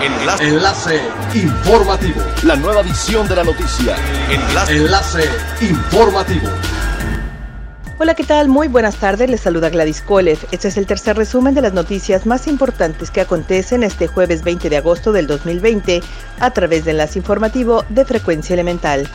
Enlace. Enlace informativo. La nueva edición de la noticia. Enlace. Enlace informativo. Hola, ¿qué tal? Muy buenas tardes. Les saluda Gladys Kolev. Este es el tercer resumen de las noticias más importantes que acontecen este jueves 20 de agosto del 2020 a través de Enlace Informativo de Frecuencia Elemental.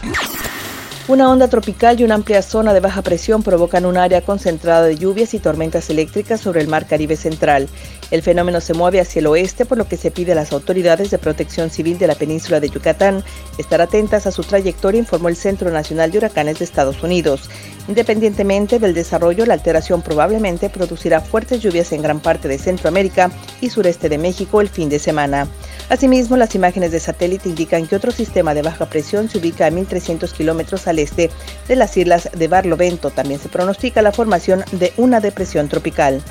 Una onda tropical y una amplia zona de baja presión provocan un área concentrada de lluvias y tormentas eléctricas sobre el mar Caribe central. El fenómeno se mueve hacia el oeste, por lo que se pide a las autoridades de protección civil de la península de Yucatán estar atentas a su trayectoria, informó el Centro Nacional de Huracanes de Estados Unidos. Independientemente del desarrollo, la alteración probablemente producirá fuertes lluvias en gran parte de Centroamérica y sureste de México el fin de semana. Asimismo, las imágenes de satélite indican que otro sistema de baja presión se ubica a 1.300 kilómetros al este de las islas de Barlovento. También se pronostica la formación de una depresión tropical.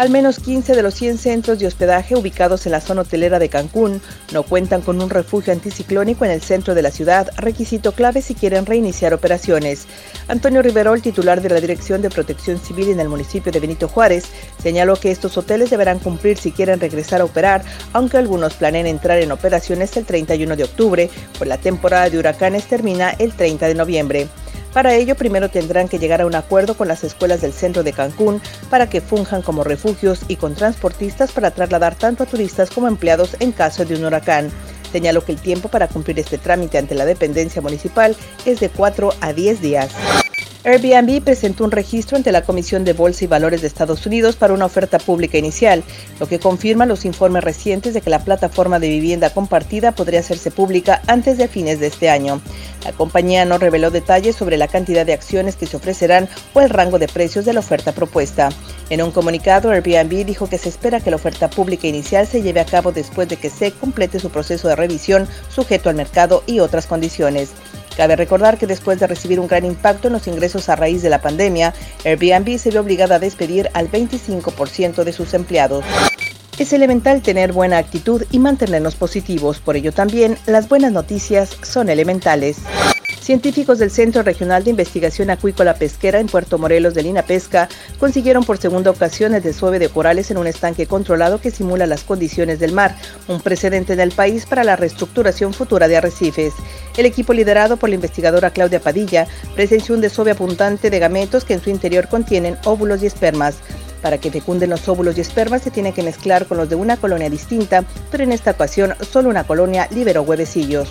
Al menos 15 de los 100 centros de hospedaje ubicados en la zona hotelera de Cancún no cuentan con un refugio anticiclónico en el centro de la ciudad, requisito clave si quieren reiniciar operaciones. Antonio Riverol, titular de la Dirección de Protección Civil en el municipio de Benito Juárez, señaló que estos hoteles deberán cumplir si quieren regresar a operar, aunque algunos planeen entrar en operaciones el 31 de octubre, pues la temporada de huracanes termina el 30 de noviembre. Para ello, primero tendrán que llegar a un acuerdo con las escuelas del centro de Cancún para que funjan como refugios y con transportistas para trasladar tanto a turistas como empleados en caso de un huracán. Señaló que el tiempo para cumplir este trámite ante la dependencia municipal es de 4 a 10 días. Airbnb presentó un registro ante la Comisión de Bolsa y Valores de Estados Unidos para una oferta pública inicial, lo que confirma los informes recientes de que la plataforma de vivienda compartida podría hacerse pública antes de fines de este año. La compañía no reveló detalles sobre la cantidad de acciones que se ofrecerán o el rango de precios de la oferta propuesta. En un comunicado, Airbnb dijo que se espera que la oferta pública inicial se lleve a cabo después de que se complete su proceso de revisión sujeto al mercado y otras condiciones. Cabe recordar que después de recibir un gran impacto en los ingresos a raíz de la pandemia, Airbnb se vio obligada a despedir al 25% de sus empleados. Es elemental tener buena actitud y mantenernos positivos, por ello también las buenas noticias son elementales. Científicos del Centro Regional de Investigación Acuícola Pesquera en Puerto Morelos de Lina Pesca consiguieron por segunda ocasión el desove de corales en un estanque controlado que simula las condiciones del mar, un precedente en el país para la reestructuración futura de arrecifes. El equipo liderado por la investigadora Claudia Padilla presenció un desove apuntante de gametos que en su interior contienen óvulos y espermas. Para que fecunden los óvulos y espermas se tiene que mezclar con los de una colonia distinta, pero en esta ocasión solo una colonia liberó huevecillos.